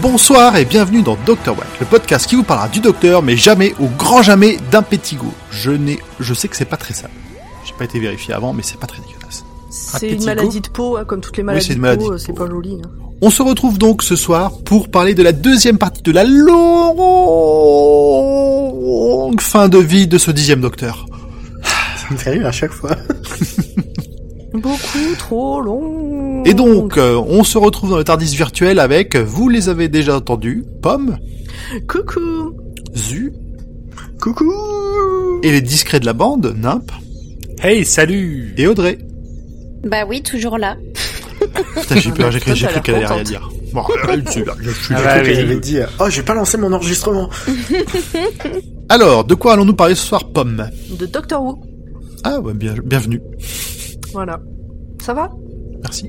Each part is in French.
Bonsoir et bienvenue dans Dr. Watt, le podcast qui vous parlera du docteur, mais jamais, au grand jamais, d'un pétigo. Je n'ai, je sais que c'est pas très sale. J'ai pas été vérifié avant, mais c'est pas très dégueulasse. C'est une maladie de peau, hein, comme toutes les maladies de maladie peau, de c'est pas joli. hein. On se retrouve donc ce soir pour parler de la deuxième partie de la longue fin de vie de ce dixième docteur. Rire à chaque fois. Beaucoup trop long. Et donc, euh, on se retrouve dans le Tardis virtuel avec, vous les avez déjà entendus, Pomme, Coucou. Zu, Coucou et les discrets de la bande, Nimp Hey, salut et Audrey. Bah oui, toujours là. Putain, j'ai peur, j'ai cru, j'ai qu'elle allait rien dire. Bon, euh, bien, je suis Ah bah J'ai cru oui. qu'elle allait dire Oh, j'ai pas lancé mon enregistrement. Alors, de quoi allons-nous parler ce soir, Pomme? De Doctor Who. Ah, ouais, bien, bienvenue. Voilà. Ça va? Merci.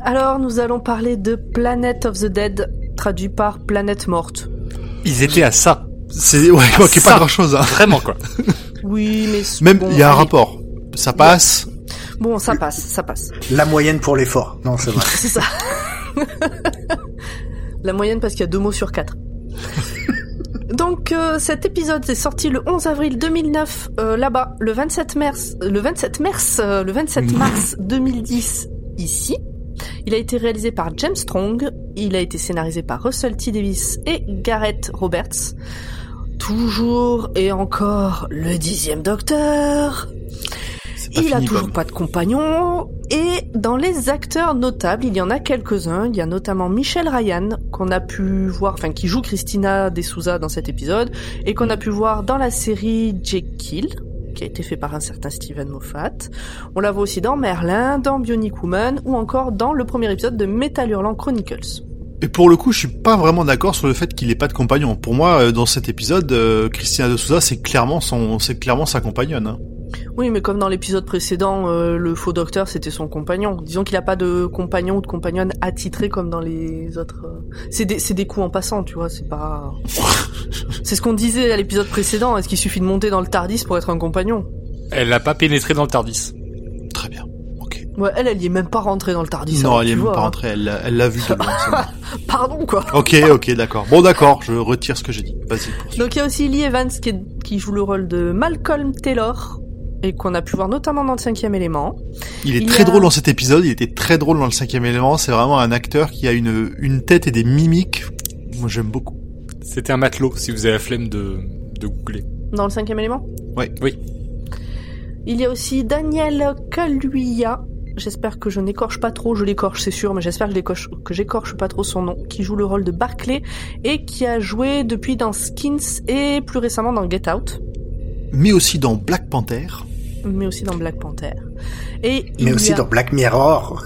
Alors, nous allons parler de Planet of the Dead, traduit par Planète Morte. Ils étaient à ça. C'est, ouais, il manquait pas grand chose, hein. Vraiment, quoi. Oui, mais... Même, bon, il y a un allez. rapport. Ça passe. Bon, ça passe, ça passe. La moyenne pour l'effort. Non, c'est vrai. C'est ça. La moyenne parce qu'il y a deux mots sur quatre. Donc euh, cet épisode est sorti le 11 avril 2009 euh, là-bas, le 27 mars, le 27 mars, euh, le 27 mars 2010 ici. Il a été réalisé par James Strong, il a été scénarisé par Russell T Davis et Gareth Roberts. Toujours et encore le dixième Docteur. Il a toujours pas de compagnon. Et dans les acteurs notables, il y en a quelques-uns. Il y a notamment Michelle Ryan, qu'on a pu voir, enfin, qui joue Christina De Souza dans cet épisode, et qu'on a pu voir dans la série Jekyll, qui a été fait par un certain Steven Moffat. On la voit aussi dans Merlin, dans Bionic Woman, ou encore dans le premier épisode de Metal Hurlant Chronicles. Et pour le coup, je suis pas vraiment d'accord sur le fait qu'il ait pas de compagnon. Pour moi, euh, dans cet épisode, euh, Christina de Souza, c'est clairement son, c'est clairement sa compagnonne. Hein. Oui, mais comme dans l'épisode précédent, euh, le faux docteur, c'était son compagnon. Disons qu'il a pas de compagnon ou de compagnonne attitré comme dans les autres. euh, C'est des, c'est des coups en passant, tu vois. C'est pas. c'est ce qu'on disait à l'épisode précédent. Est-ce qu'il suffit de monter dans le Tardis pour être un compagnon? Elle n'a pas pénétré dans le Tardis. Très bien. Ok. Ouais, elle, elle y est même pas rentrée dans le Tardis. non, alors, elle est tu même vois, pas hein. rentrée. Elle, l'a- elle l'a vu de loin. c'est bon. Pardon, quoi. Ok, ok, d'accord. Bon, d'accord. Je retire ce que j'ai dit. Vas-y. poursuis. Donc il y a aussi Lee Evans qui, est- qui joue le rôle de Malcolm Taylor et qu'on a pu voir notamment dans le cinquième élément. Il est il très a- drôle dans cet épisode. Il était très drôle dans le cinquième élément. C'est vraiment un acteur qui a une, une tête et des mimiques. Moi, j'aime beaucoup. C'était un matelot, si vous avez la flemme de, de googler. Dans le cinquième élément Ouais. Oui. Il y a aussi Daniel Kaluuya. J'espère que je n'écorche pas trop, je l'écorche c'est sûr, mais j'espère que j'écorche pas trop son nom, qui joue le rôle de Barclay et qui a joué depuis dans Skins et plus récemment dans Get Out, Mais aussi dans Black Panther. Mais aussi dans Black Panther. Et Mais aussi a- dans Black Mirror.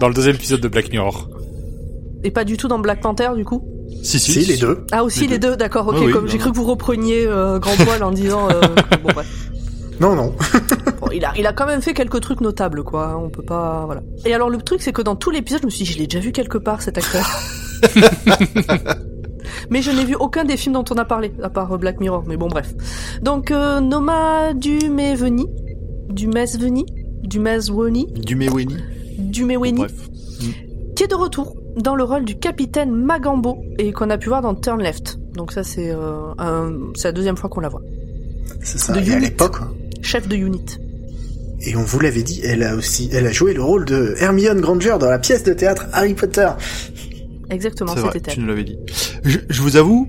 Dans le deuxième épisode de Black Mirror. et pas du tout dans Black Panther du coup? Si, si. Si, les deux. Ah aussi Les les deux, d'accord, ok. Oui, comme j'ai cru que vous repreniez euh, Grand Poil en disant. euh, bon bref. Non, non. Bon, il a, il a quand même fait quelques trucs notables, quoi. On peut pas, voilà. Et alors le truc, c'est que dans tout l'épisode, je me suis dit, je l'ai déjà vu quelque part cet acteur. Mais je n'ai vu aucun des films dont on a parlé, à part euh, Black Mirror. Mais bon, bref. Donc euh, Noma Dumeveni, Dumesveni, Dumesweni, Du Meweni. Dumesweni, Bref. qui est de retour dans le rôle du capitaine Magambo et qu'on a pu voir dans Turn Left. Donc ça, c'est euh, la deuxième fois qu'on la voit. C'est ça. De Et à l'époque. hein. Chef de unit. Et on vous l'avait dit, elle a aussi, elle a joué le rôle de Hermione Granger dans la pièce de théâtre Harry Potter. Exactement, vrai, c'était tu nous l'avais dit. Je, je vous avoue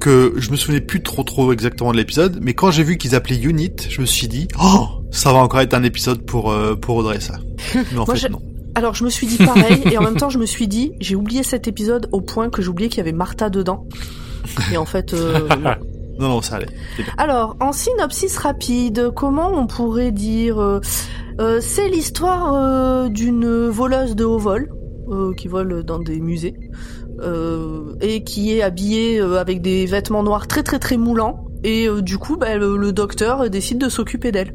que je me souvenais plus trop trop exactement de l'épisode, mais quand j'ai vu qu'ils appelaient Unit, je me suis dit, oh, ça va encore être un épisode pour euh, pour Audrey ça. Mais en Moi, fait non. Alors je me suis dit pareil et en même temps je me suis dit j'ai oublié cet épisode au point que oublié qu'il y avait Martha dedans. Et en fait euh, non. Non ça allait. Alors en synopsis rapide, comment on pourrait dire euh, euh, c'est l'histoire d'une voleuse de haut vol euh, qui vole dans des musées euh, et qui est habillée euh, avec des vêtements noirs très très très moulants Et du coup, bah, le docteur décide de s'occuper d'elle.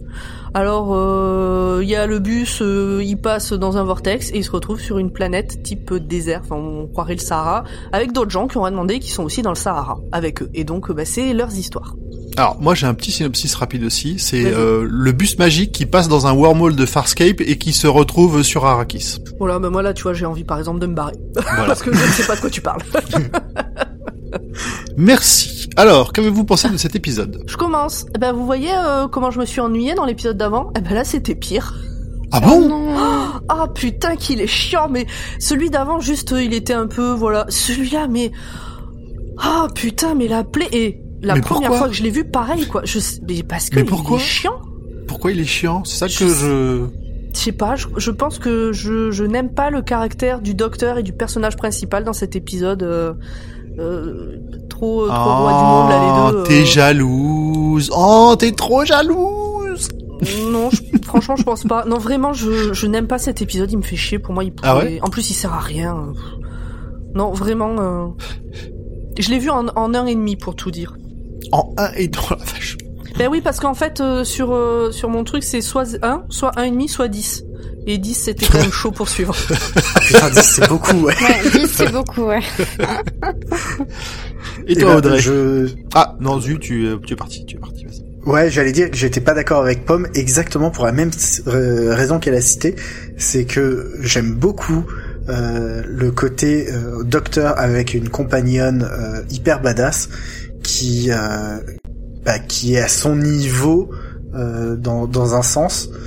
Alors, euh, il y a le bus, euh, il passe dans un vortex et il se retrouve sur une planète type désert, enfin on croirait le Sahara, avec d'autres gens qui ont demandé qui sont aussi dans le Sahara avec eux. Et donc, bah, c'est leurs histoires. Alors, moi j'ai un petit synopsis rapide aussi. C'est euh, le bus magique qui passe dans un wormhole de Farscape et qui se retrouve sur Arrakis. Voilà, bah moi là, tu vois, j'ai envie par exemple de me barrer. Voilà. Parce que je ne sais pas de quoi tu parles. Merci. Alors, qu'avez-vous pensé de cet épisode? Je commence. Eh ben, vous voyez euh, comment je me suis ennuyée dans l'épisode d'avant? Eh ben là, c'était pire. Ah bon? Ah putain qu'il est chiant, mais celui d'avant juste il était un peu voilà. Celui-là mais ah putain mais la plaie et la Mais première pourquoi? fois que je l'ai vu pareil quoi. Je mais parce que Mais il pourquoi? est chiant. Pourquoi il est chiant? C'est ça Je que je... Je sais pas. Je, je pense que je, je n'aime pas le caractère du docteur et du personnage principal dans cet épisode. euh, euh, trop trop roi du monde là les deux. Oh, t'es euh. jalouse. Oh, t'es trop jalouse. Non, je- franchement, je pense pas. Non, vraiment, je, je n'aime pas cet épisode. Il me fait chier. Pour moi, il pourrait... Ah ouais En plus, il sert à rien. Non, vraiment. euh, Je l'ai vu en, en un et demi pour tout dire. En un et dans la vache. Ben oui, parce qu'en fait, euh, sur euh, sur mon truc, c'est soit 1, soit un et demi, soit 10. Et 10, c'était quand même chaud pour suivre. Putain, c'est beaucoup, ouais. Ouais, 10 c'est beaucoup, ouais. Et Eh toi, ben, Audrey je... Ah, non, Zu, tu, euh, tu es parti, tu es parti, vas-y. Ouais, j'allais dire que j'étais pas d'accord avec Pomme exactement pour la même euh, raison qu'elle a citée, c'est que j'aime beaucoup euh, le côté euh, docteur avec une compagnonne euh, hyper badass qui euh, bah, qui est à son niveau euh, dans dans un sens euh,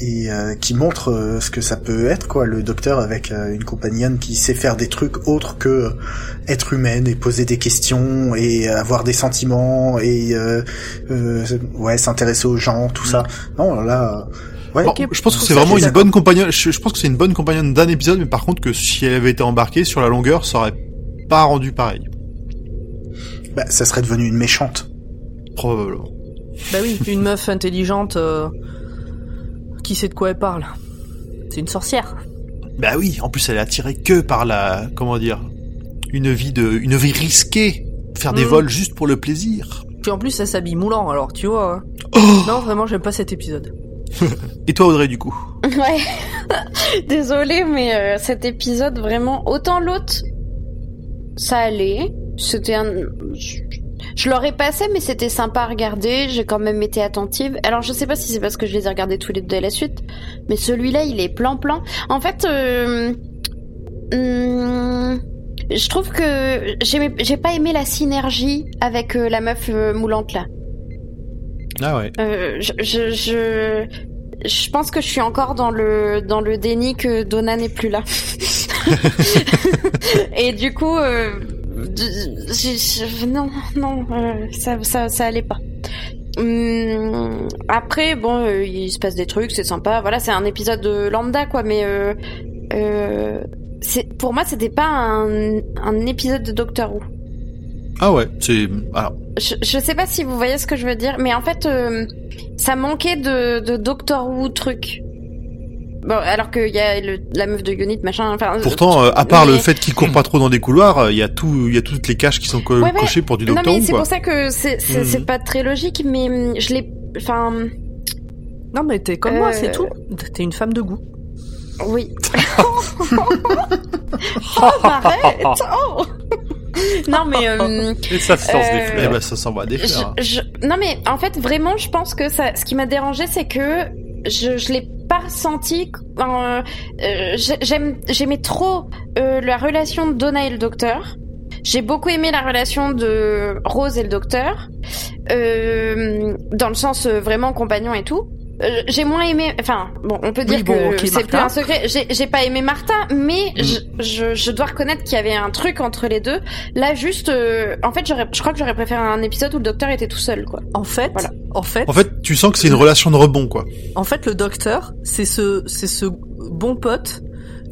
et euh, qui montre euh, ce que ça peut être quoi le docteur avec euh, une compagnonne qui sait faire des trucs autres que euh, être humaine et poser des questions et avoir des sentiments et euh, euh, ouais s'intéresser aux gens tout ça non là euh, ouais Bon, je pense que c'est vraiment une bonne compagnonne. Je, je pense que c'est une bonne compagnonne d'un épisode, mais par contre que si elle avait été embarquée sur la longueur, ça aurait pas rendu pareil. bah, ça serait devenu une méchante Probablement. bah oui, une meuf intelligente euh, qui sait de quoi elle parle. C'est une sorcière. Bah oui, en plus elle est attirée que par la, comment dire, une vie de, une vie risquée, faire des Mm. vols juste pour le plaisir. Puis en plus, elle s'habille moulant, alors tu vois. hein. Oh Non, vraiment, j'aime pas cet épisode. Et toi Audrey du coup? Ouais. Désolée, mais euh, cet épisode, vraiment, autant l'autre, ça allait. C'était un... Je, l'aurais passé, mais c'était sympa à regarder. J'ai quand même été attentive. Alors, je sais pas si c'est parce que je les ai regardés tous les deux à la suite, mais celui-là, il est plan-plan. En fait, euh, hum, je trouve que j'ai pas aimé la synergie avec euh, la meuf euh, moulante là. Ah ouais. Euh, je, je, je, je pense que je suis encore dans le dans le déni que Donna n'est plus là. Et du coup, euh, non, non, euh, ça, ça, ça allait pas. Hum, après, bon, euh, il se passe des trucs, c'est sympa. Voilà, c'est un épisode de lambda, quoi. Mais euh, euh, c'est pour moi, c'était pas un, un épisode de Doctor Who. Ah ouais, c'est, alors, Je, je sais pas si vous voyez ce que je veux dire, mais en fait, euh, ça manquait de, de Doctor Who truc. Bon, alors qu'il y a le- la meuf de Unit, machin. Enfin, pourtant, euh, à part mais- le fait qu'il court pas trop dans des couloirs, euh, il y a tout, il y a toutes les caches qui sont co- Ouais, ouais. cochées pour du Non, docteur mais c'est pour ça que c'est c'est c'est pas très logique, mais hum, je l'ai. Enfin, Non, mais t'es comme moi, Euh, c'est tout. T'es une femme de goût. oui. oh, arrête Oh Non, mais. hum, Et ça se lance des Euh, ben, ça s'en va des Je- fleurs. hein. je- non mais en fait vraiment je pense que ça, ce qui m'a dérangé c'est que je, je l'ai pas ressenti. euh, euh, j'aimais trop euh, la relation de Donna et le docteur. J'ai beaucoup aimé la relation de Rose et le docteur, dans le sens vraiment compagnon et tout. Euh, j'ai moins aimé, enfin bon, on peut Oui, dire bon, que ok, c'est plus un secret. J'ai, pas aimé Martha, mais Mm. je, je, je dois reconnaître qu'il y avait un truc entre les deux. Là, juste, euh, en fait, j'aurais, je crois que j'aurais préféré un épisode où le docteur était tout seul, quoi. En fait, Voilà. en fait, En fait, tu sens que c'est une relation de rebond, quoi. en fait, le docteur, c'est ce, c'est ce bon pote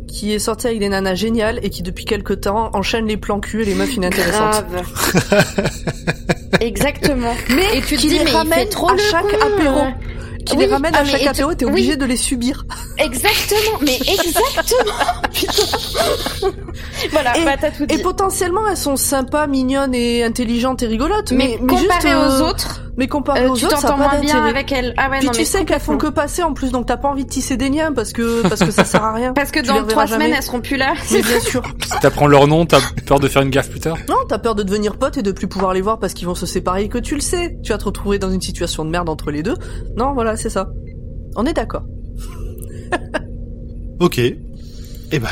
qui est sorti avec des nanas géniales et qui depuis quelque temps enchaîne les plans cul et les meufs inintéressantes. Grave. Exactement. Mais Et tu te qui dis, les mais il ramène fait trop à le chaque con, apéro. Qui Oui, les ramène ah, à mais chaque et tu- apéro, t'es oui. obligé de les subir. Exactement, mais exactement. Voilà, Et- bah tout dit. Et potentiellement, elles sont sympas, mignonnes et intelligentes et rigolotes, mais, mais, mais juste, comparé euh, aux autres, mais comparé euh, aux tu autres, ça pas bien avec elles. Ah ouais, Puis non, tu mais sais qu'elles font que passer en plus, donc t'as pas envie de tisser des liens parce que parce que ça sert à rien. Parce que Tu dans trois jamais. semaines, elles seront plus là. Mais bien sûr. Si t'apprends leur nom, t'as peur de faire une gaffe plus tard? Non, t'as peur de devenir pote et de plus pouvoir les voir parce qu'ils vont se séparer et que tu le sais. Tu vas te retrouver dans une situation de merde entre les deux. Non, voilà, c'est ça. On est d'accord. Ok. Et ben,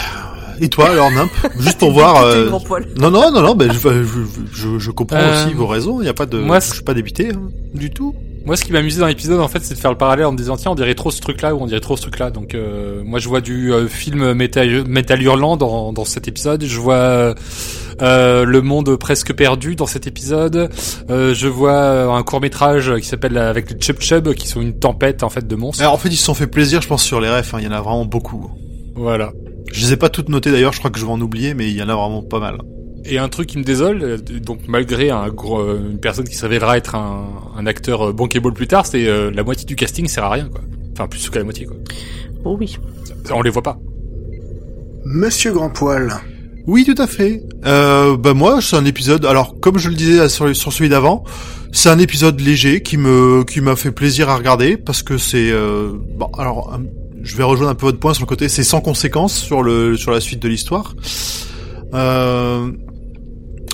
et toi alors Nimp Juste pour voir. Euh, grand poil. Non non non non, ben je, je, je, je comprends Euh, aussi vos raisons. Il y a pas de. moi, je suis pas débité hein, du tout. Moi, ce qui m'a amusé dans l'épisode, en fait, c'est de faire le parallèle en me disant, tiens, on dirait trop ce truc-là ou on dirait trop ce truc-là. Donc, euh, moi, je vois du euh, film Metal, Metal Hurlant dans, dans cet épisode. Je vois euh, le monde presque perdu dans cet épisode. Euh, je vois euh, un court métrage qui s'appelle avec les Chub Chub, qui sont une tempête en fait de monstres. Alors en fait ils se sont fait plaisir, je pense sur les refs. hein, Il y en a vraiment beaucoup. Voilà. Je les ai pas toutes notées d'ailleurs. Je crois que je vais en oublier, mais il y en a vraiment pas mal. Et un truc qui me désole, euh, donc malgré un gros, euh, une personne qui se révélera être un, un acteur euh, bankable plus tard, c'est euh, la moitié du casting sert à rien quoi. Enfin plus que la moitié quoi. Oh oui. On les voit pas. Monsieur Grand Poil. Oui, tout à fait. Euh, bah moi, c'est un épisode. Alors, comme je le disais sur, sur celui d'avant, c'est un épisode léger qui me qui m'a fait plaisir à regarder parce que c'est euh, bon. Alors, un- je vais rejoindre un peu votre point sur le côté. C'est sans conséquence sur le sur la suite de l'histoire. Euh,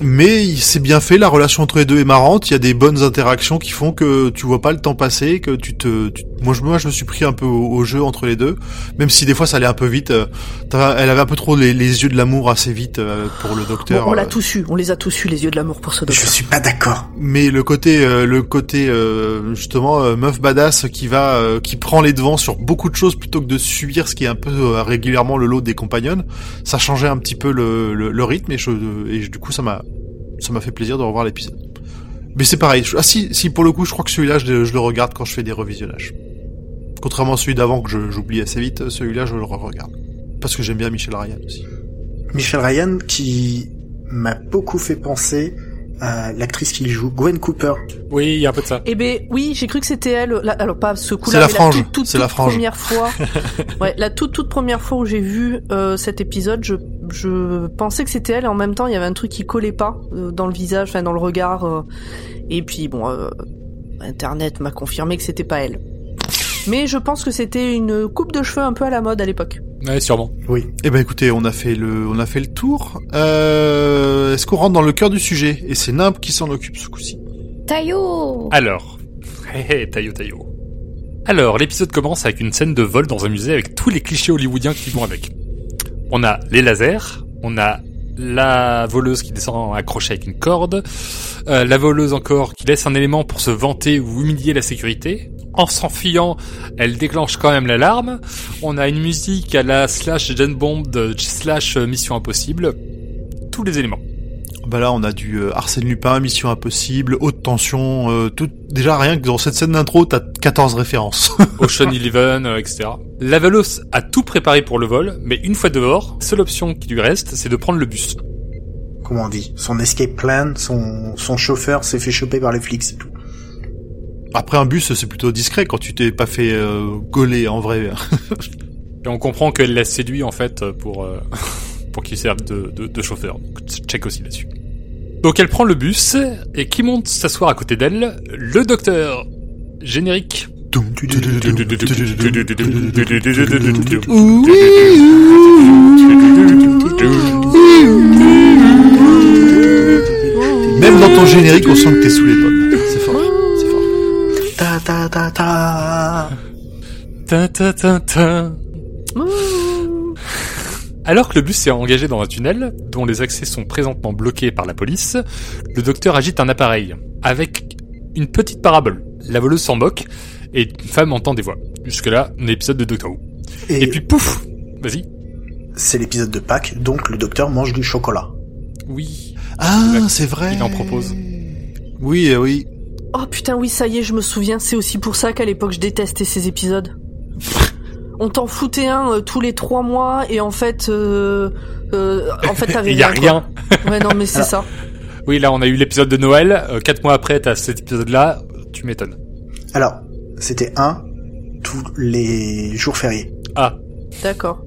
mais il- c'est bien fait, la relation entre les deux est marrante, il y a des bonnes interactions qui font que tu vois pas le temps passer, que tu te... tu- moi, je, moi je me suis pris un peu au, au jeu entre les deux, même si des fois ça allait un peu vite. euh, elle avait un peu trop les, les yeux de l'amour assez vite euh, pour le docteur. Bon, on l'a euh, tous eu. On les a tous eu, les yeux de l'amour pour ce Je docteur. suis pas d'accord. mais le côté, euh, le côté euh, justement euh, meuf badass qui va, euh, qui prend les devants sur beaucoup de choses plutôt que de subir ce qui est un peu euh, régulièrement le lot des compagnons, ça changeait un petit peu le, le, le rythme et, je, et je- du coup ça m'a, ça m'a fait plaisir de revoir l'épisode. Mais c'est pareil. Ah si, si pour le coup, je crois que celui-là, je, je le regarde quand je fais des revisionnages. Contrairement à celui d'avant que j'oublie assez vite, celui-là je le regarde parce que j'aime bien Michel Ryan aussi. Michel Ryan qui m'a beaucoup fait penser l'actrice qui joue, Gwen Cooper. Oui, il y a un peu de ça. Eh ben oui, j'ai cru que c'était elle. la- alors pas ce C'est coup-là, la mais frange, la toute, la première fois. ouais, la toute toute première fois où j'ai vu euh, cet épisode, je je pensais que c'était elle. Et en même temps, il y avait un truc qui collait pas euh, dans le visage, enfin dans le regard. euh, et puis bon, euh, Internet m'a confirmé que c'était pas elle. Mais je pense que c'était une coupe de cheveux un peu à la mode à l'époque. Ouais, sûrement. Oui. Eh ben écoutez, on a fait le, on a fait le tour. Euh, Est-ce qu'on rentre dans le cœur du sujet? Et c'est Nimp qui s'en occupe ce coup-ci. Taillot Alors, hé hé, taillot taillot. Alors, l'épisode commence avec une scène de vol dans un musée avec tous les clichés hollywoodiens qui vont avec. On a les lasers, on a la voleuse qui descend accrochée avec une corde, euh, la voleuse encore qui laisse un élément pour se vanter ou humilier la sécurité. En s'enfuyant, elle déclenche quand même l'alarme. On a une musique à la slash Gen Bomb de slash Mission Impossible. Tous les éléments. Bah là, on a du euh, Arsène Lupin, Mission Impossible, Haute Tension, euh, tout. Déjà rien que dans cette scène d'intro, t'as 14 références. Ocean Eleven, euh, etc. La Velos a tout préparé pour le vol, mais une fois dehors, seule option qui lui reste, c'est de prendre le bus. Comment on dit? Son escape plan, son, son chauffeur s'est fait choper par les flics, c'est tout. Après un bus, c'est plutôt discret quand tu t'es pas fait euh, gauler en vrai. Et on comprend qu'elle l'a séduit en fait pour euh, pour qu'il serve de, de, de chauffeur. Donc, check aussi là-dessus. Donc elle prend le bus et qui monte s'asseoir à côté d'elle? Le docteur. Générique. Même dans ton générique, on sent que t'es sous les pommes. C'est fort. C'est fort. Ta ta ta ta. Ta, ta, ta, ta. Alors que le bus s'est engagé dans un tunnel, dont les accès sont présentement bloqués par la police, le docteur agite un appareil, avec une petite parabole. La voleuse s'en moque, et une femme entend des voix. Jusque-là, un épisode de Doctor Who. Et, Et puis pouf Vas-y. c'est l'épisode de Pâques, donc le docteur mange du chocolat. Oui. Ah, c'est vrai. il en propose. Oui, euh, oui. Oh putain, oui, ça y est, je me souviens. C'est aussi pour ça qu'à l'époque, je détestais ces épisodes. On t'en foutait un euh, tous les trois mois et en fait, euh, euh, en fait, t'avais Il y a quoi. rien. Ouais, non, mais c'est Alors, ça. Oui, là, on a eu l'épisode de Noël. euh, quatre mois après, t'as cet épisode-là. Tu m'étonnes. Alors, c'était un tous les jours fériés. Ah. D'accord.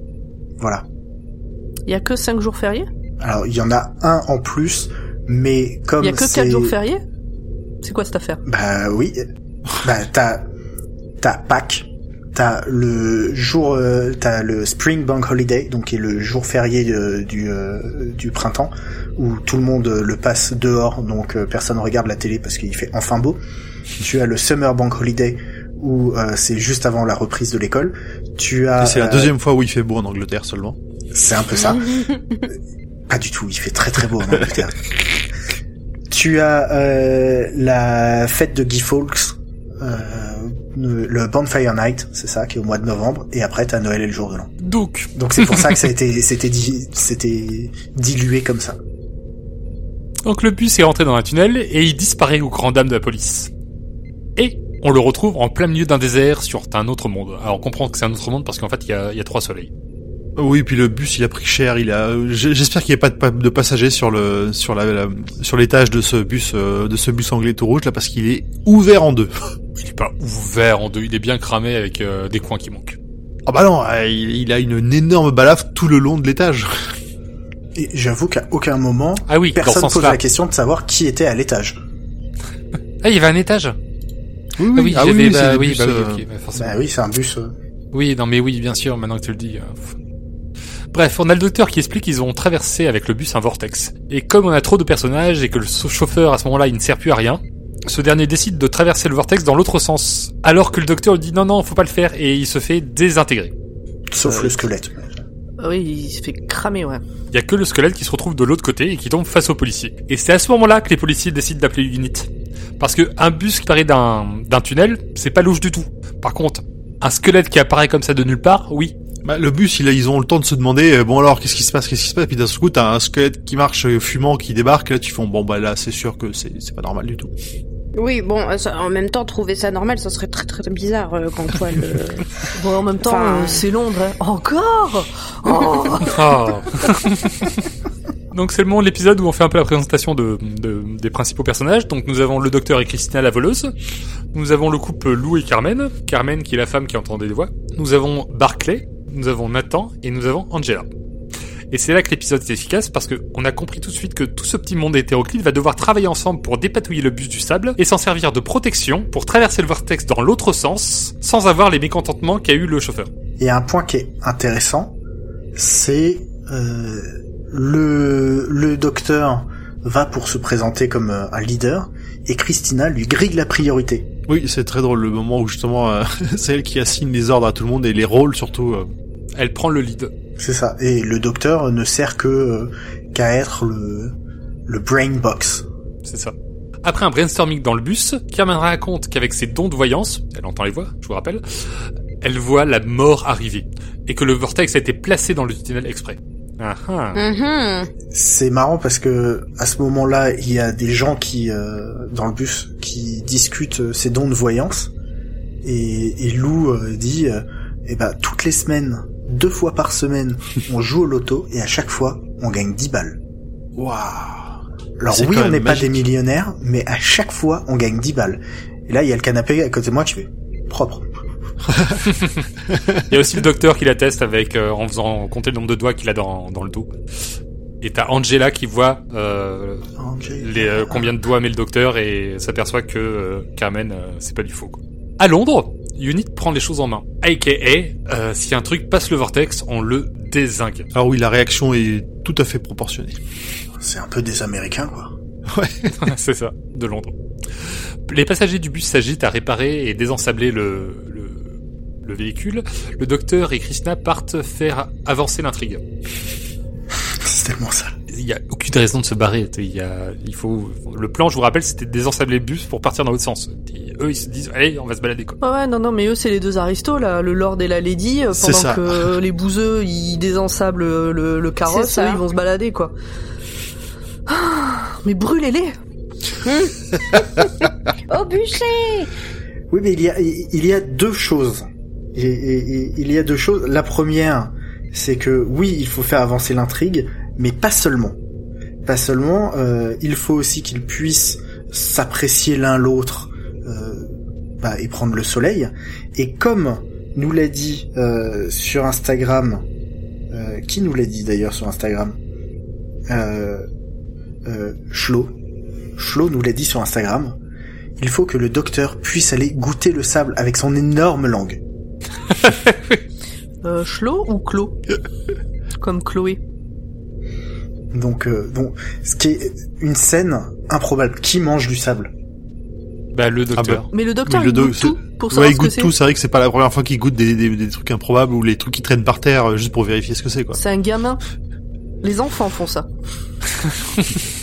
Voilà. Il y a que 5 jours fériés? Alors, il y en a un en plus, mais comme Il y a que. 4 jours fériés? C'est quoi cette affaire? Bah oui. bah t'as t'as Pâques, t'as le jour, euh, t'as le Spring Bank Holiday, donc qui est le jour férié euh, du euh, du printemps où tout le monde euh, le passe dehors, donc euh, personne ne regarde la télé parce qu'il fait enfin beau. Tu as le Summer Bank Holiday où euh, c'est juste avant la reprise de l'école. Tu as c'est la euh, deuxième fois où il fait beau en Angleterre seulement. c'est un peu ça. Pas du tout, il fait très très beau en Angleterre. tu as euh, la fête de Guy Fawkes, euh, le Bonfire Night, c'est ça, qui est au mois de novembre, et après t'as Noël et le jour de l'an. Donc, Donc c'est pour ça que ça a été, c'était, di- c'était dilué comme ça. donc le bus est rentré dans un tunnel et il disparaît aux grandes dames de la police. Et on le retrouve en plein milieu d'un désert sur un autre monde. Alors on comprend que c'est un autre monde parce qu'en fait il y a, il y a trois soleils. Oui, puis le bus, il a pris cher. Il a. J'espère qu'il n'y a pas de, pa- de passagers sur le sur la, la- sur l'étage de ce bus euh, de ce bus anglais tout rouge là parce qu'il est ouvert en deux. Il est pas ouvert en deux, il est bien cramé avec euh, des coins qui manquent. Ah bah non, euh, il, il a une, une énorme balafre tout le long de l'étage. Et j'avoue qu'à aucun moment, Ah oui, personne pose sens-là. la question de savoir qui était à l'étage. Ah, il y avait un étage? Oui, Ah oui, ah oui, bah, c'est le oui, bus, bah oui, euh, bah forcément. Bah oui, c'est un bus. euh, Oui, non mais oui, bien sûr, maintenant que tu le dis. euh. Bref, on a le docteur qui explique qu'ils ont traversé avec le bus un vortex. Et comme on a trop de personnages et que le chauffeur à ce moment-là il ne sert plus à rien, ce dernier décide de traverser le vortex dans l'autre sens. Alors que le docteur lui dit non non, faut pas le faire et il se fait désintégrer. sauf Euh, le squelette. Ah Oui, il se fait cramer, ouais. Il y a que le squelette qui se retrouve de l'autre côté et qui tombe face aux policiers. Et c'est à ce moment-là que les policiers décident d'appeler Unit. Parce que un bus qui paraît d'un d'un tunnel, c'est pas louche du tout. Par contre, un squelette qui apparaît comme ça de nulle part, oui. Bah, le bus, il a- ils ont le temps de se demander euh, bon alors qu'est-ce qui se passe, qu'est-ce qui se passe? Puis d'un seul coup, t'as un squelette qui marche euh, fumant qui débarque. Là, tu fais bon bah là, c'est sûr que c'est c'est pas normal du tout. Oui, bon, euh, ça- en même temps, trouver ça normal, ça serait très très bizarre euh, quand toi le... Bon, en même temps, Enfin, euh, c'est Londres. hein. Encore? Oh. Ah. Donc c'est le moment de l'épisode où on fait un peu la présentation de, de- des principaux personnages. Donc nous avons le docteur et Christina la voleuse. Nous avons le couple Lou et Carmen. Carmen qui est la femme qui entendait des voix. Nous avons Barclay. Nous avons Nathan et nous avons Angela. Et c'est là que l'épisode est efficace parce que on a compris tout de suite que tout ce petit monde hétéroclite va devoir travailler ensemble pour dépatouiller le bus du sable et s'en servir de protection pour traverser le vortex dans l'autre sens sans avoir les mécontentements qu'a eu le chauffeur. Et un point qui est intéressant, c'est euh, le le docteur va pour se présenter comme euh, un leader et Christina lui grille la priorité. Oui, c'est très drôle le moment où justement euh, c'est elle qui assigne les ordres à tout le monde et les rôles surtout. euh. Elle prend le lead. C'est ça. Et le docteur ne sert que euh, qu'à être le le brain box. C'est ça. Après un brainstorming dans le bus, Carmen raconte qu'avec ses dons de voyance, elle entend les voix, je vous rappelle, elle voit la mort arriver. Et que le vortex a été placé dans le tunnel exprès. Mhm. C'est marrant parce que à ce moment-là, il y a des gens qui euh, dans le bus qui discutent euh, ces dons de voyance et, et Lou euh, dit euh, eh ben toutes les semaines, deux fois par semaine, on joue au loto et à chaque fois, on gagne 10 balles. Waouh. Alors oui, on n'est pas des millionnaires, mais à chaque fois, on gagne 10 balles. Et là, il y a le canapé à côté de moi qui fait propre. Il y a aussi le docteur qui l'atteste avec, euh, en faisant compter le nombre de doigts qu'il a dans, dans le dos. Et t'as Angela qui voit euh, les, euh, combien de doigts met le docteur et s'aperçoit que euh, Carmen, euh, c'est pas du faux. Quoi. À Londres, Unit prend les choses en main. AKA, euh, si un truc passe le vortex, on le désingue. Alors oui, la réaction est tout à fait proportionnée. C'est un peu des Américains, quoi. c'est ça, de Londres. Les passagers du bus s'agitent à réparer et désensabler le, le, le véhicule. Le docteur et Krishna partent faire avancer l'intrigue. C'est tellement ça. Il y a aucune raison de se barrer. Il y a, il faut, le plan, je vous rappelle, c'était de désensabler le bus pour partir dans l'autre sens. Et eux, ils se disent, allez, on va se balader, quoi. Ouais, ouais, non, non, mais eux, c'est les deux aristos, là, le Lord et la Lady, euh, C'est pendant ça. que les bouseux, ils désensablent le, le carrosse, eux, ils vont se balader, quoi. Ah, Mais brûlez-les Au bûcher Oui, mais il y a, il y a deux choses. Et, et- et- il y a deux choses. La première, c'est que oui, il faut faire avancer l'intrigue, mais pas seulement. Pas seulement. euh, il faut aussi qu'ils puissent s'apprécier l'un l'autre euh, bah, et prendre le soleil. Et comme nous l'a dit euh, sur Instagram euh, qui nous l'a dit d'ailleurs sur Instagram euh, euh, Schlo. Schlo nous l'a dit sur Instagram. Il faut que le docteur puisse aller goûter le sable avec son énorme langue. Euh, Chlo ou Clo Comme Chloé. Donc, euh, bon, ce qui est une scène improbable. Qui mange du sable? Bah, le docteur. Mais le docteur, Mais le il goûte tout pour Ouais, il ce que goûte c'est. tout. C'est vrai que c'est pas la première fois qu'il goûte des, des, des trucs improbables ou les trucs qui traînent par terre euh, juste pour vérifier ce que c'est quoi. C'est un gamin. Les enfants font ça.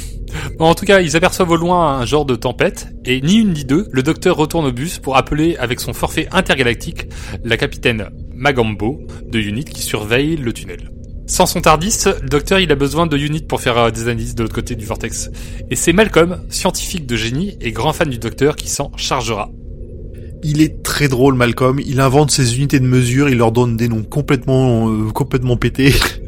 En tout cas, ils aperçoivent au loin un genre de tempête, et ni une ni deux, le docteur retourne au bus pour appeler avec son forfait intergalactique la capitaine Magambo de Unit qui surveille le tunnel. Sans son TARDIS, le docteur il a besoin de Unit pour faire euh, des analyses de l'autre côté du vortex. Et c'est Malcolm, scientifique de génie et grand fan du docteur, qui s'en chargera. Il est très drôle, Malcolm. Il invente ses unités de mesure. Il leur donne des noms complètement, euh, complètement pétés.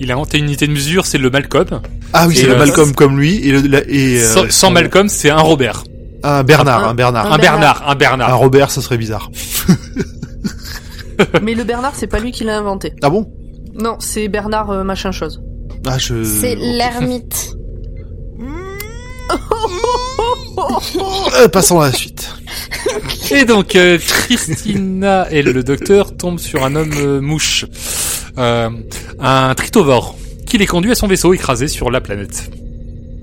Il a inventé une unité de mesure, c'est le Malcolm. Ah oui, c'est le euh, Malcolm comme lui et, le, la- et euh, sans, Malcolm, c'est un Robert. un Bernard, Un- un Bernard. Un Bernard, un Bernard. Un Robert, ça serait bizarre. Mais le Bernard, c'est pas lui qui l'a inventé. Ah bon? Non, c'est Bernard euh, machin chose. Ah je. C'est l'ermite. Euh, passons à la suite. Et donc, euh, Christina et le docteur tombent sur un homme euh, mouche, un tritovore, qui les conduit à son vaisseau écrasé sur la planète.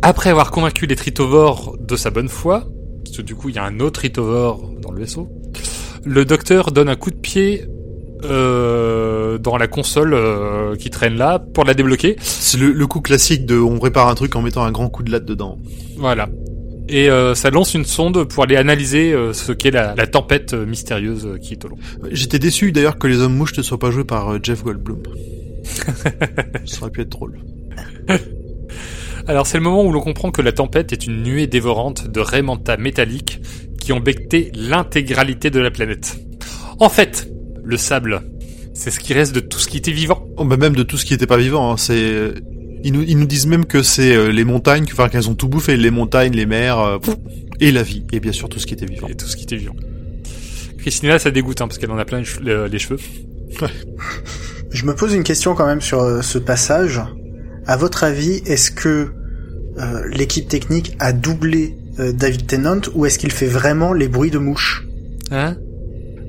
Après avoir convaincu les tritovores de sa bonne foi, parce que du coup il y a un autre tritovore dans le vaisseau, le docteur donne un coup de pied euh, dans la console euh, qui traîne là pour la débloquer. C'est le, le coup classique de on répare un truc en mettant un grand coup de latte dedans. Voilà. Et euh, ça lance une sonde pour aller analyser euh, ce qu'est la, la tempête euh, mystérieuse euh, qui est au loin. J'étais déçu d'ailleurs que les hommes mouches ne soient pas joués par euh, Jeff Goldblum. Ça aurait pu être drôle. Alors c'est le moment où l'on comprend que la tempête est une nuée dévorante de raimentas métalliques qui ont becté l'intégralité de la planète. En fait, le sable, c'est ce qui reste de tout ce qui était vivant. Oh, bah même de tout ce qui était pas vivant. hein, c'est ils nous, ils nous disent même que c'est euh, les montagnes, enfin qu'elles ont tout bouffé, les montagnes, les mers euh, pff, et la vie et bien sûr tout ce qui était vivant. Et tout ce qui était vivant. Christina, ça dégoûte hein, parce qu'elle en a plein les le- les cheveux. Je me pose une question quand même sur euh, ce passage. À votre avis, est-ce que euh, l'équipe technique a doublé euh, David Tennant ou est-ce qu'il fait vraiment les bruits de mouches? Hein?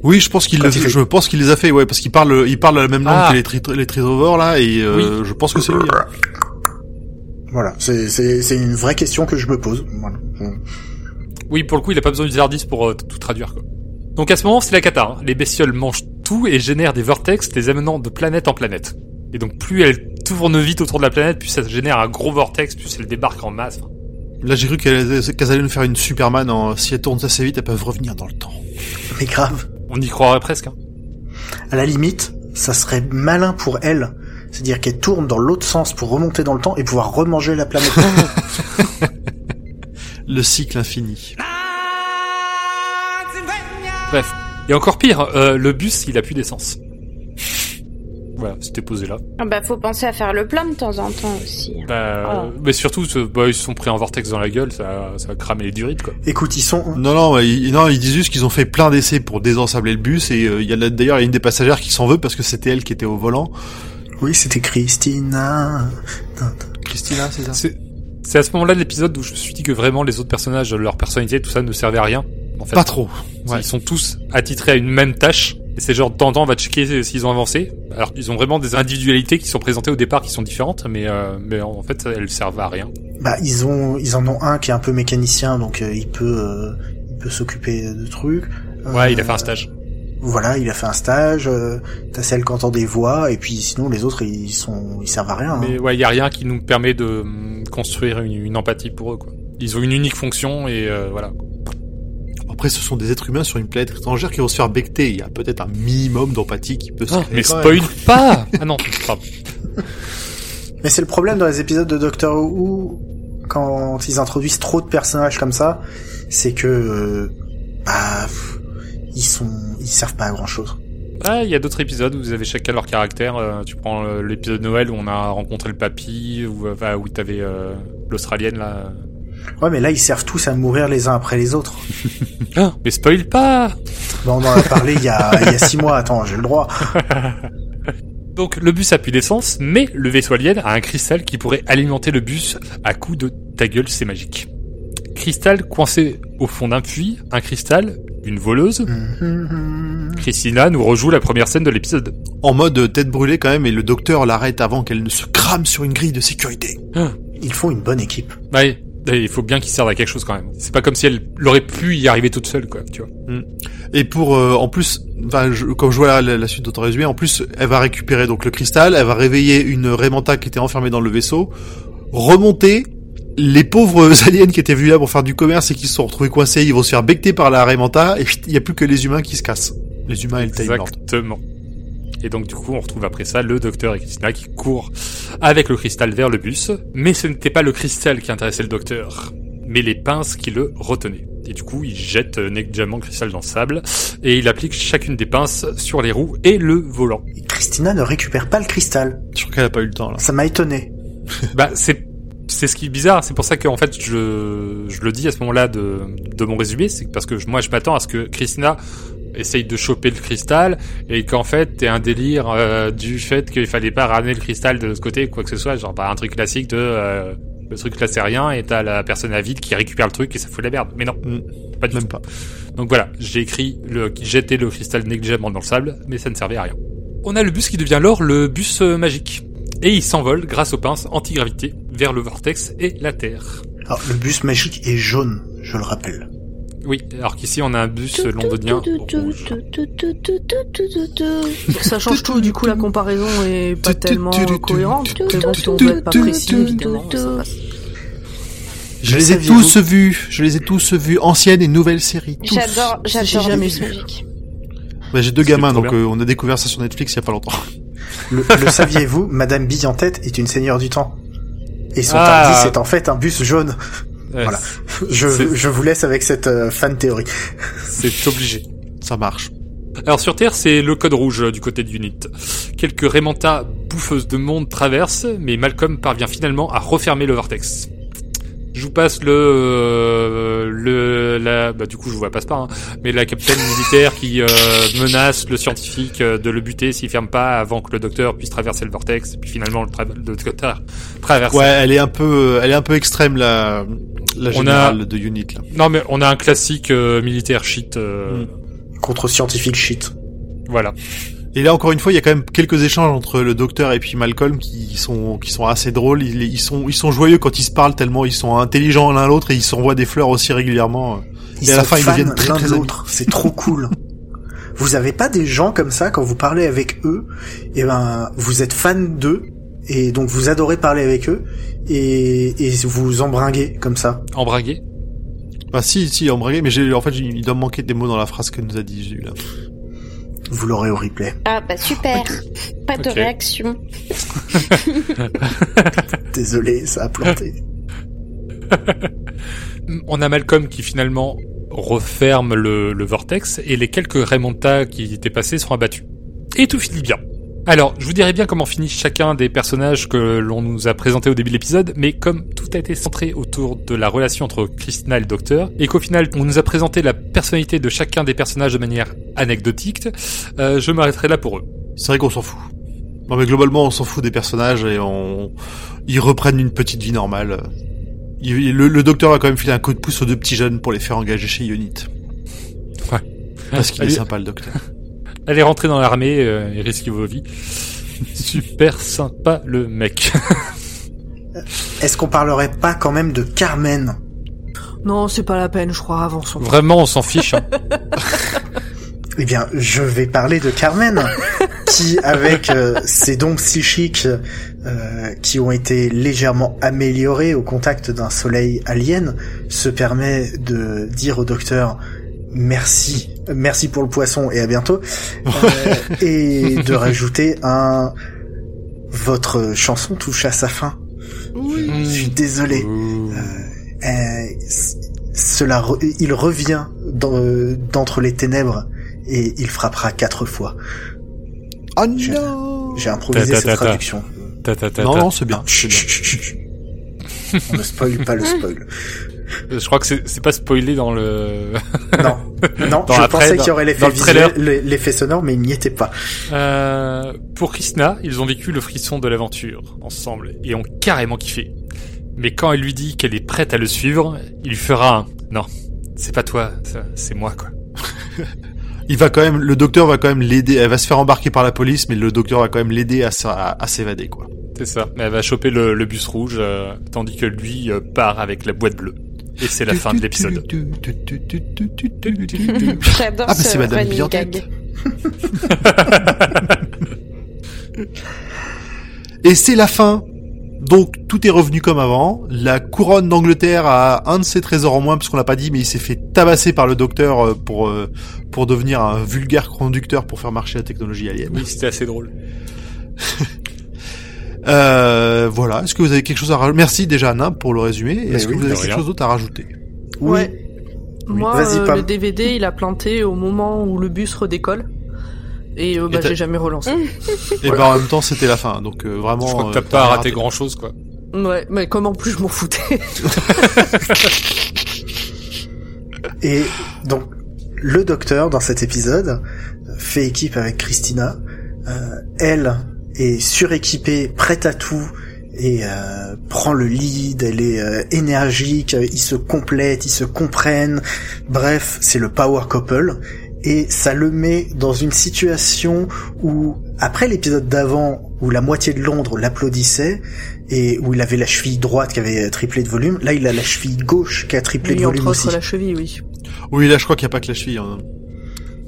Oui, je pense qu'il Quand le- il fait- je pense qu'il les a fait, ouais, parce qu'il parle, il parle la même langue Ah. que les, tri- les tritovores là, et euh, je pense que c'est lui. hein. Voilà, c'est c'est c'est une vraie question que je me pose. Voilà. Oui, pour le coup, il a pas besoin du Zardis pour euh, tout traduire. Quoi. Donc à ce moment, c'est la cata. hein. Les bestioles mangent tout et génèrent des vortex, les amenant de planète en planète. Et donc plus elles tournent vite autour de la planète, plus ça génère un gros vortex, plus elles débarquent en masse. Là, j'ai cru qu'elles allaient nous faire une Superman. En, si elles tournent assez vite, elles peuvent revenir dans le temps. Mais grave. On y croirait presque. Hein. À la limite, ça serait malin pour elle. C'est-à-dire qu'elle tourne dans l'autre sens pour remonter dans le temps et pouvoir remanger la planète. Le cycle infini. Bref. Et encore pire, euh, le bus, il a plus d'essence. Voilà, c'était posé là. Ah bah faut penser à faire le plein de temps en temps aussi. Bah, Ah. euh, mais surtout, bah, ils se sont pris un vortex dans la gueule, ça, ça a cramé les durites, quoi. Écoute, ils sont... Non, non, ils, non, ils disent juste qu'ils ont fait plein d'essais pour désensabler le bus et euh, il y a d'ailleurs il y a une des passagères qui s'en veut parce que c'était elle qui était au volant. Oui, c'était Christina. Christina, c'est ça C'est, c'est à ce moment-là de l'épisode où je me suis dit que vraiment les autres personnages, leur personnalité, tout ça ne servait à rien. En fait, Pas trop. Ouais. Ils sont tous attitrés à une même tâche. Et c'est genre de temps en temps on va checker s'ils ont avancé. Alors ils ont vraiment des individualités qui sont présentées au départ qui sont différentes, mais euh, mais en fait elles servent à rien. Bah, ils ont, ils en ont un qui est un peu mécanicien, donc euh, il peut, euh, il peut s'occuper de trucs. Ouais, il a Euh, fait un stage. Voilà, il a fait un stage. Euh, T'as celle qui entend des voix, et puis sinon les autres ils sont, ils servent à rien. hein. Mais ouais, il y a rien qui nous permet de hum, construire une, une empathie pour eux quoi. Ils ont une unique fonction et euh, voilà. Après, ce sont des êtres humains sur une planète étrangère qui vont se faire becter. Il y a peut-être un minimum d'empathie qui peut se créer. Ah, mais quand spoil même. pas. Ah non, pardon. Mais c'est le problème dans les épisodes de Doctor Who quand ils introduisent trop de personnages comme ça, c'est que euh, bah pff, ils sont ils servent pas à grand chose. Ah, il y a d'autres épisodes où vous avez chacun leur caractère. Euh, tu prends euh, l'épisode de Noël où on a rencontré le papy, euh, enfin, où t'avais euh, l'australienne là. Ouais, mais là ils servent tous à mourir les uns après les autres. Ah, mais spoil pas. Bon, on en a parlé il y a il y a six mois. Attends, j'ai le droit. Donc le bus a plus d'essence, mais le vaisseau alien a un cristal qui pourrait alimenter le bus à coup de ta gueule, c'est magique. Cristal coincé au fond d'un puits, un cristal, une voleuse. Christina nous rejoue la première scène de l'épisode. En mode tête brûlée quand même, et le docteur l'arrête avant qu'elle ne se crame sur une grille de sécurité. Ils font une bonne équipe. Ouais, il faut bien qu'il serve à quelque chose quand même. C'est pas comme si elle aurait pu y arriver toute seule, quoi, tu vois. Et pour, euh, en plus, enfin, je, quand je vois la, la suite de ton résumé, en plus, elle va récupérer donc le cristal, elle va réveiller une Raymanta qui était enfermée dans le vaisseau, remonter, les pauvres aliens qui étaient venus là pour faire du commerce et qui se sont retrouvés coincés, ils vont se faire becter par la Raymanta, et il y a plus que les humains qui se cassent. Les humains et le Time. Exactement. Et donc du coup, on retrouve après ça le docteur et Christina qui courent avec le cristal vers le bus. Mais ce n'était pas le cristal qui intéressait le docteur, mais les pinces qui le retenaient. Et du coup, il jette euh, négligemment le cristal dans le sable et il applique chacune des pinces sur les roues et le volant. Et Christina ne récupère pas le cristal. Je crois qu'elle a pas eu le temps là. Ça m'a étonné. bah c'est c'est ce qui est bizarre, c'est pour ça qu'en fait je, je le dis à ce moment-là de, de mon résumé, c'est parce que je- moi je m'attends à ce que Christina essaye de choper le cristal et qu'en fait t'es un délire euh, du fait qu'il fallait pas ramener le cristal de l'autre côté quoi que ce soit, genre bah, un truc classique de euh, le truc là c'est rien et t'as la personne à vide qui récupère le truc et ça fout la merde. Mais non, Mm. pas du Même tout. pas. Donc voilà, j'ai écrit le qui jetait le cristal négligemment dans le sable, mais ça ne servait à rien. On a le bus qui devient alors le bus euh, magique. Et il s'envole grâce aux pinces antigravité vers le vortex et la Terre. Alors, le bus magique est jaune, je le rappelle. Oui, alors qu'ici on a un bus londonien rouge. Ça change tout, du coup la comparaison est pas tellement cohérente. bon, pas précis, évidemment, ça. Je Le les ai tous vus, je les ai tous vus, anciennes et nouvelles séries. J'adore, J'ai j'adore jamais. Bah, J'ai deux gamins, donc euh, on a découvert ça sur Netflix il y a pas longtemps. Le, le saviez-vous, Madame Bille en tête est une seigneur du temps. Et son Ah. Tardis est en fait un bus jaune. Ouais, Voilà. Je, je vous laisse avec cette euh, fan théorie. C'est obligé. Ça marche. Alors sur Terre, c'est le code rouge euh, du côté de Unit. Quelques Raymanta bouffeuses de monde traversent, mais Malcolm parvient finalement à refermer le vortex. Je vous passe le euh, le la bah du coup je vous la passe pas hein, mais la capitaine militaire qui euh, menace le scientifique euh, de le buter s'il ferme pas avant que le docteur puisse traverser le vortex puis finalement le, tra- le docteur traverse. Ouais, elle est un peu, elle est un peu extrême la, la générale de Unit là. Non mais on a un classique euh, militaire shit euh, Mm. Contre scientifique shit. voilà. Et là encore une fois, il y a quand même quelques échanges entre le docteur et puis Malcolm qui sont qui sont assez drôles. Ils, ils sont ils sont joyeux quand ils se parlent tellement ils sont intelligents l'un l'autre et ils s'envoient des fleurs aussi régulièrement. Ils Et à la fin, ils deviennent très, l'un très de l'autre. C'est trop cool. Vous avez pas des gens comme ça quand vous parlez avec eux, et ben vous êtes fan d'eux et donc vous adorez parler avec eux et, et vous embringuez comme ça. Embragué. Bah si si embragué, mais j'ai en fait j'ai- il doit me manquer des mots dans la phrase que nous a dit Jules. Vous l'aurez au replay. Ah bah super. Pas de réaction. Désolé, ça a planté. On a Malcolm qui finalement referme le, le vortex et les quelques Raymonta qui étaient passés sont abattus. Et tout finit bien. Alors, je vous dirai bien comment finit chacun des personnages que l'on nous a présentés au début de l'épisode, mais comme tout a été centré autour de la relation entre Christina et le docteur, et qu'au final on nous a présenté la personnalité de chacun des personnages de manière anecdotique, euh, je m'arrêterai là pour eux. C'est vrai qu'on s'en fout. Non mais globalement on s'en fout des personnages et on ils reprennent une petite vie normale. Il- le, le docteur a quand même filé un coup de pouce aux deux petits jeunes pour les faire engager chez Unit. Ouais. Parce qu'il est sympa le docteur. Allez rentrer dans l'armée euh, et risquez vos vies. Super sympa le mec. Est-ce qu'on parlerait pas quand même de Carmen? Non, c'est pas la peine, je crois, avançons. Vraiment on s'en fiche. hein. Eh bien, je vais parler de Carmen, qui, avec euh, ses dons psychiques euh, qui ont été légèrement améliorés au contact d'un soleil alien, se permet de dire au docteur merci, merci pour le poisson et à bientôt, euh, et de rajouter un votre chanson touche à sa fin. Je suis désolé. Euh, c- cela, re- il revient d'entre les ténèbres et il frappera quatre fois. Oh non J'ai improvisé Ta, ta, cette ta, ta. traduction. Ta, ta, ta, Non ta. non c'est bien. Chut, chut. On ne spoil pas le spoil. Je crois que c'est c'est pas spoilé dans le. Non, non, Dans je après, pensais qu'il y aurait l'effet sonore, mais il n'y était pas. Euh, pour Krishna, ils ont vécu le frisson de l'aventure ensemble et ont carrément kiffé. Mais quand elle lui dit qu'elle est prête à le suivre, il lui fera un non, c'est pas toi, ça, c'est moi quoi. Il va quand même, le docteur va quand même l'aider. Elle va se faire embarquer par la police, mais le docteur va quand même l'aider à, s- à, à s'évader, quoi. C'est ça. Mais elle va choper le, le bus rouge, euh, tandis que lui euh, part avec la boîte bleue. Et c'est la fin de l'épisode. J'adore Ah, bah, ce c'est Madame gag. Et c'est la fin. Donc tout est revenu comme avant. La couronne d'Angleterre a un de ses trésors en moins parce qu'on l'a pas dit, mais il s'est fait tabasser par le docteur euh, pour euh, pour devenir un vulgaire conducteur pour faire marcher la technologie alien. Oui, c'était assez drôle. Euh, voilà. Est-ce que vous avez quelque chose à rajouter Merci déjà Anna pour le résumé. Est-ce que oui, vous avez quelque chose d'autre à rajouter? Oui. Ouais. Moi, euh, le DVD, il a planté au moment où le bus redécolle. Et euh, bah, j'ai jamais relancé. Et ben en même temps c'était la fin. Donc euh, vraiment. Je crois que t'as pas raté grand chose quoi. Ouais, mais comme en plus je m'en foutais. Et donc, le docteur, dans cet épisode, fait équipe avec Christina. Euh, elle est suréquipée, prête à tout, et euh, prend le lead, elle est euh, énergique, euh, ils se complètent, ils se comprennent. Bref, c'est le power couple. Et ça le met dans une situation où, après l'épisode d'avant, où la moitié de Londres l'applaudissait, et où il avait la cheville droite qui avait triplé de volume, là il a la cheville gauche qui a triplé Oui, de entre volume autres aussi. la cheville, oui. Oui là je crois qu'il y a pas que la cheville. hein.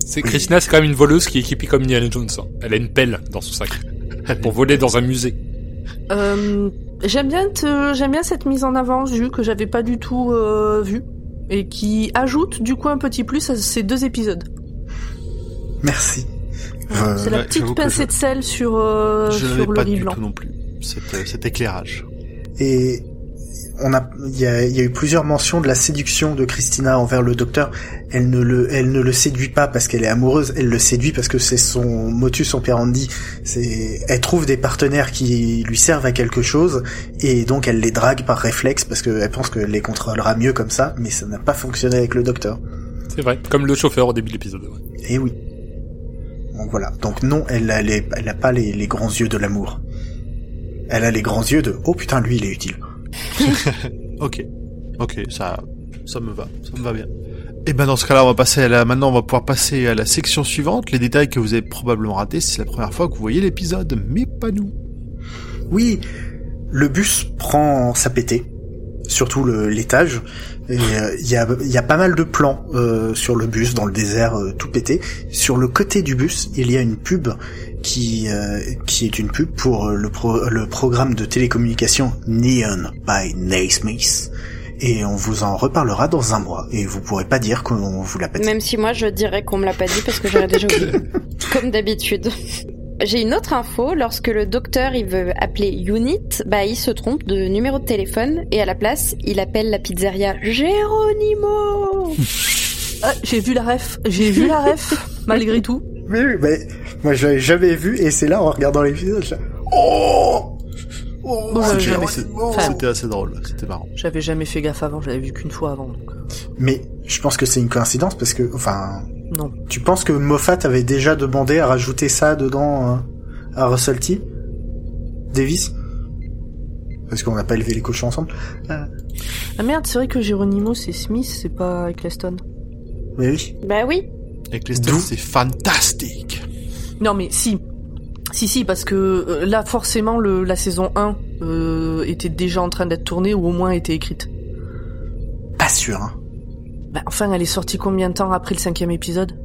C'est Krishna, c'est quand même une voleuse qui est équipée comme Indiana Jones. hein. Elle a une pelle dans son sac pour voler dans un musée. Euh, j'aime bien, te- j'aime bien cette mise en avant vue que j'avais pas du tout euh, vue et qui ajoute du coup un petit plus à ces deux épisodes. Merci. Euh, C'est la petite pincée je- de sel sur euh, je n'avais sur le pas riz du blanc. tout non plus. Cet, cet éclairage. Et on a, il y a, y a eu plusieurs mentions de la séduction de Christina envers le docteur. Elle ne le, elle ne le séduit pas parce qu'elle est amoureuse. Elle le séduit parce que c'est son motus operandi. C'est, elle trouve des partenaires qui lui servent à quelque chose et donc elle les drague par réflexe parce qu'elle pense qu'elle les contrôlera mieux comme ça. Mais ça n'a pas fonctionné avec le docteur. C'est vrai. Comme le chauffeur au début de l'épisode. ouais. Et oui. Donc voilà. Donc non, elle a, les- elle a pas les, les grands yeux de l'amour. Elle a les grands yeux de oh putain lui il est utile. Ok, ok, ça, ça me va, ça me va bien. Et ben dans ce cas-là, on va passer à la, maintenant on va pouvoir passer à la section suivante, les détails que vous avez probablement ratés, c'est la première fois que vous voyez l'épisode, mais pas nous. Oui, le bus prend sa pétée, surtout l'étage. Euh, il y, a, y a pas mal de plans euh, sur le bus, dans le désert, euh, tout pété. Sur le côté du bus, il y a une pub qui, euh, qui est une pub pour euh, le, pro- le programme de télécommunication Neon by Naismith. Et on vous en reparlera dans un mois. Et vous pourrez pas dire qu'on vous l'a pas dit. Même si moi je dirais qu'on me l'a pas dit parce que j'aurais déjà oublié. Comme d'habitude. J'ai une autre info, lorsque le docteur il veut appeler Unit, bah il se trompe de numéro de téléphone et à la place il appelle la pizzeria Geronimo. Ah, j'ai vu la ref, j'ai vu la ref malgré tout. Mais oui, mais moi je l'avais jamais vu et c'est là en regardant l'épisode, je... oh, oh Bon, j'avais- Enfin, C'était assez drôle, c'était marrant. J'avais jamais fait gaffe avant, j'avais vu qu'une fois avant. Donc, euh, Mais je pense que c'est une coïncidence parce que, enfin, non. tu penses que Moffat avait déjà demandé à rajouter ça dedans euh, à Russell T? Davis? Parce qu'on n'a pas élevé les cochons ensemble. Euh, Ah merde, c'est vrai que Geronimo c'est Smith, c'est pas Eccleston. mais oui. Bah oui. Avec les D'où- c'est fantastique. Non mais si. Si si parce que euh, là forcément le, la saison 1 euh, était déjà en train d'être tournée ou au moins était écrite. Pas sûr, hein. Bah, enfin elle est sortie combien de temps après le cinquième épisode?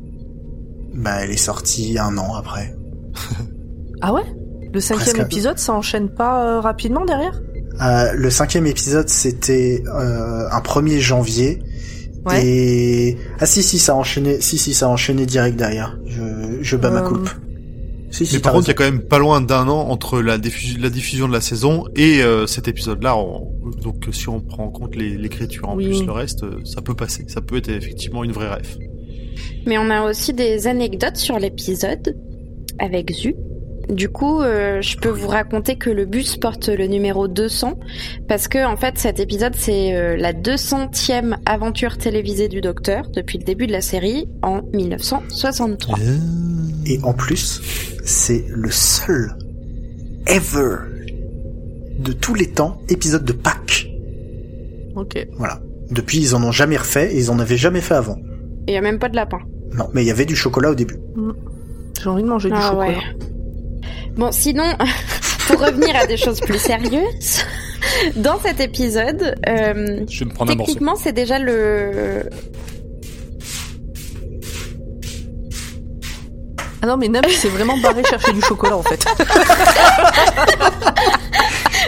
Bah, elle est sortie un an après. Ah ouais? Le cinquième Presque épisode ça enchaîne pas euh, rapidement derrière? Euh, le cinquième épisode, c'était euh, un 1er janvier. Ouais. Et ah si si ça a enchaîné si si ça a enchaîné direct derrière. Je je bats ma coupe. Si si. Mais par contre, il y a quand même pas loin d'un an entre la, diffusion, la diffusion de la saison et euh, cet épisode-là. on- Donc, si on prend en compte l'écriture en Oui. plus le reste, euh, ça peut passer. Ça peut être effectivement une vraie ref. Mais on a aussi des anecdotes sur l'épisode avec Zu. Du coup, euh, je peux vous raconter que le bus porte le numéro 200 parce que en fait, cet épisode c'est euh, la 200e aventure télévisée du Docteur depuis le début de la série en 1963. Et en plus, c'est le seul ever de tous les temps épisode de Pâques. Ok. Voilà. Depuis, ils en ont jamais refait et ils en avaient jamais fait avant. Il y a même pas de lapin. Non, mais il y avait du chocolat au début. J'ai envie de manger du Ah chocolat. ouais. Bon, sinon, pour revenir à des choses plus sérieuses, dans cet épisode, euh, Je vais me morceau. techniquement, c'est déjà le. Ah non, mais Nam s'est vraiment barré chercher du chocolat en fait.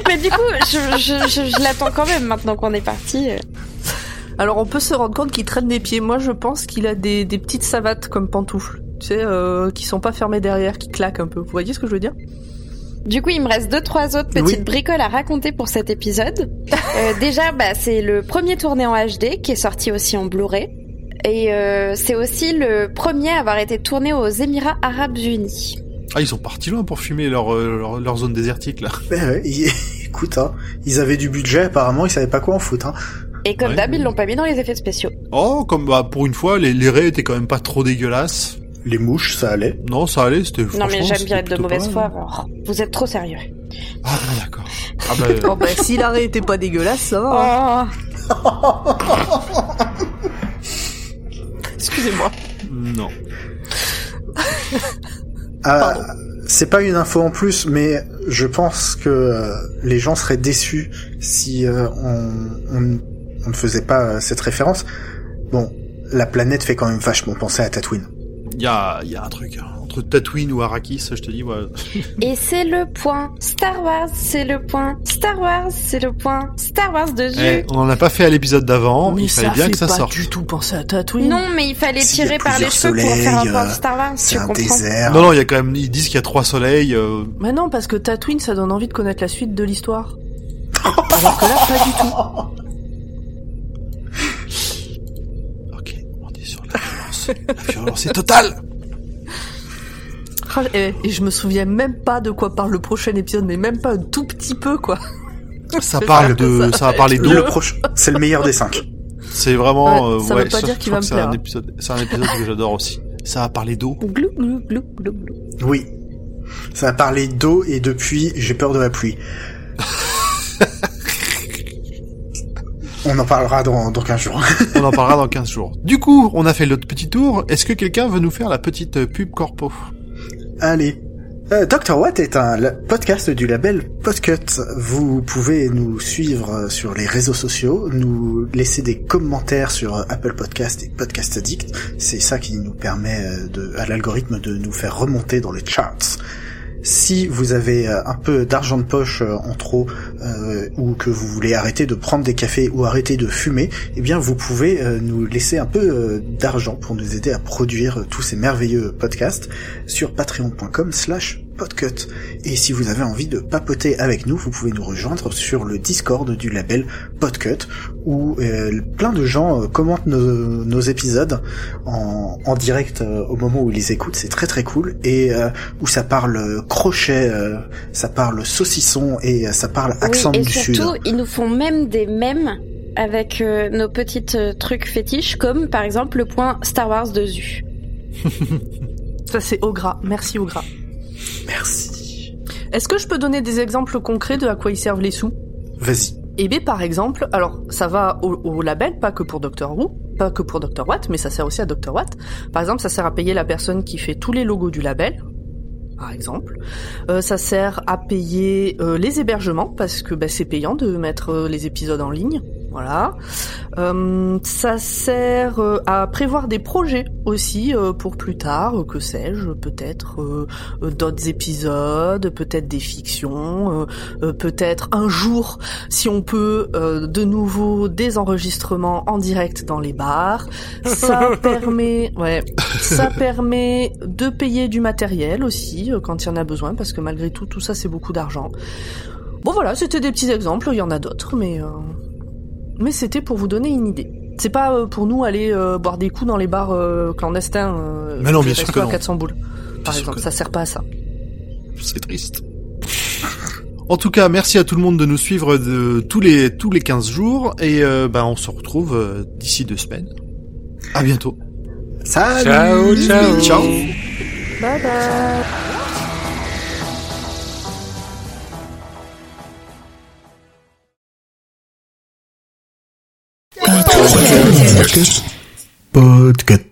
Mais du coup, je, je, je, je l'attends quand même maintenant qu'on est parti. euh. Alors on peut se rendre compte qu'il traîne des pieds. Moi je pense qu'il a des, des petites savates comme pantoufles. Tu sais, euh, qui sont pas fermées derrière, qui claquent un peu. Vous voyez ce que je veux dire? Du coup, il me reste deux, trois autres petites Oui. bricoles à raconter pour cet épisode. Euh, déjà, bah, c'est le premier tourné en HD qui est sorti aussi en Blu-ray. Et euh, c'est aussi le premier à avoir été tourné aux Émirats Arabes Unis. Ah, ils sont partis loin pour fumer leur, euh, leur, leur zone désertique, là. Ben ouais, ils- écoute, hein, ils avaient du budget apparemment, ils savaient pas quoi en foutre. Hein. Et comme Ouais. d'hab, ils l'ont pas mis dans les effets spéciaux. Oh, comme bah, pour une fois, les, les raies étaient quand même pas trop dégueulasses. Les mouches, ça allait. Non, ça allait, c'était Non mais j'aime bien être de mauvaise foi. alors. Vous êtes trop sérieux. Ah, bon, d'accord. Ah, bah, Oh bah si l'arrêt était pas dégueulasse, ça va. hein. Oh. Excusez-moi. non. Ah, c'est pas une info en plus, mais je pense que euh, les gens seraient déçus si euh, on, on, on ne faisait pas euh, cette référence. Bon, la planète fait quand même vachement penser à Tatooine. Il y a, y a un truc. hein. Entre Tatooine ou Arrakis, je te dis, ouais. Et c'est le point. Star Wars, c'est le point. Star Wars, c'est le point. Star Wars de Eh, jus. on en a pas fait à l'épisode d'avant, mais il fallait ça bien que ça pas sorte. du tout penser à Tatooine. Non, mais il fallait tirer par les cheveux pour faire un point euh, Star Wars, C'est un comprends désert. Non, non, il y a quand même, ils disent qu'il y a trois soleils, euh, Mais non, parce que Tatooine, ça donne envie de connaître la suite de l'histoire. Alors que là, pas du tout. La violence. est totale Ah, Et, et je me souviens même pas de quoi parle le prochain épisode, mais même pas un tout petit peu, quoi. Ça parle de, ça ça va parler d'eau. Le prochain, c'est le meilleur des cinq. C'est vraiment, Ouais, euh, ça ouais, veut pas dire qu'il va me c'est plaire, un épisode, c'est un épisode que j'adore aussi. Ça va parler d'eau. Glou, glou, glou, glou, glou. Oui. Ça a parlé d'eau et depuis, j'ai peur de la pluie. On en parlera dans, dans 15 jours. On en parlera dans 15 jours. Du coup, on a fait notre petit tour. Est-ce que quelqu'un veut nous faire la petite euh, pub corpo? Allez. Euh, Dr. Watt est un podcast du label Podcut. Vous pouvez nous suivre euh, sur les réseaux sociaux, nous laisser des commentaires sur euh, Apple Podcast et Podcast Addict. C'est ça qui nous permet de, à l'algorithme de nous faire remonter dans les charts. Si vous avez euh, un peu d'argent de poche euh, en trop euh, ou que vous voulez arrêter de prendre des cafés ou arrêter de fumer, eh bien vous pouvez nous laisser un peu d'argent pour nous aider à produire tous ces merveilleux podcasts sur patreon.com slash podcut. Et si vous avez envie de papoter avec nous, vous pouvez nous rejoindre sur le Discord du label Podcut, où euh, plein de gens euh, commentent nos, nos épisodes en, en direct euh, au moment où ils les écoutent, c'est très très cool, et euh, où ça parle crochet, euh, ça parle saucisson et euh, ça parle accent oui, et du surtout, sud. ils nous font même des mèmes avec euh, nos petites euh, trucs fétiches, comme par exemple le point Star Wars de Zu. Ça, c'est au gras. Merci au gras. Merci. Est-ce que je peux donner des exemples concrets de à quoi ils servent les sous? Vas-y. Eh bien, par exemple, alors ça va au, au label, pas que pour Dr. Who, pas que pour Dr. Watt, mais ça sert aussi à Dr. Watt. Par exemple, ça sert à payer la personne qui fait tous les logos du label, par exemple. Euh, ça sert à payer euh, les hébergements, parce que bah, c'est payant de mettre euh, les épisodes en ligne. Voilà. Euh, ça sert euh, à prévoir des projets aussi euh, pour plus tard, que sais-je, peut-être d'autres épisodes, peut-être des fictions, euh, euh, peut-être un jour si on peut euh, de nouveau des enregistrements en direct dans les bars. Ça permet, ouais, ça permet de payer du matériel aussi euh, quand il y en a besoin, parce que malgré tout, tout ça c'est beaucoup d'argent. Bon voilà, c'était des petits exemples. Il y en a d'autres, mais euh, mais c'était pour vous donner une idée. C'est pas euh, pour nous aller euh, boire des coups dans les bars euh, clandestins. euh, Mais non, bien sûr restos que à non. 400 boules. Par exemple, ça sert pas à ça. C'est triste. En tout cas, merci à tout le monde de nous suivre de tous les tous les 15 jours et euh, bah, on se retrouve euh, d'ici deux semaines. À bientôt. Salut Ciao, ciao. Ciao. Bye bye. Podcast.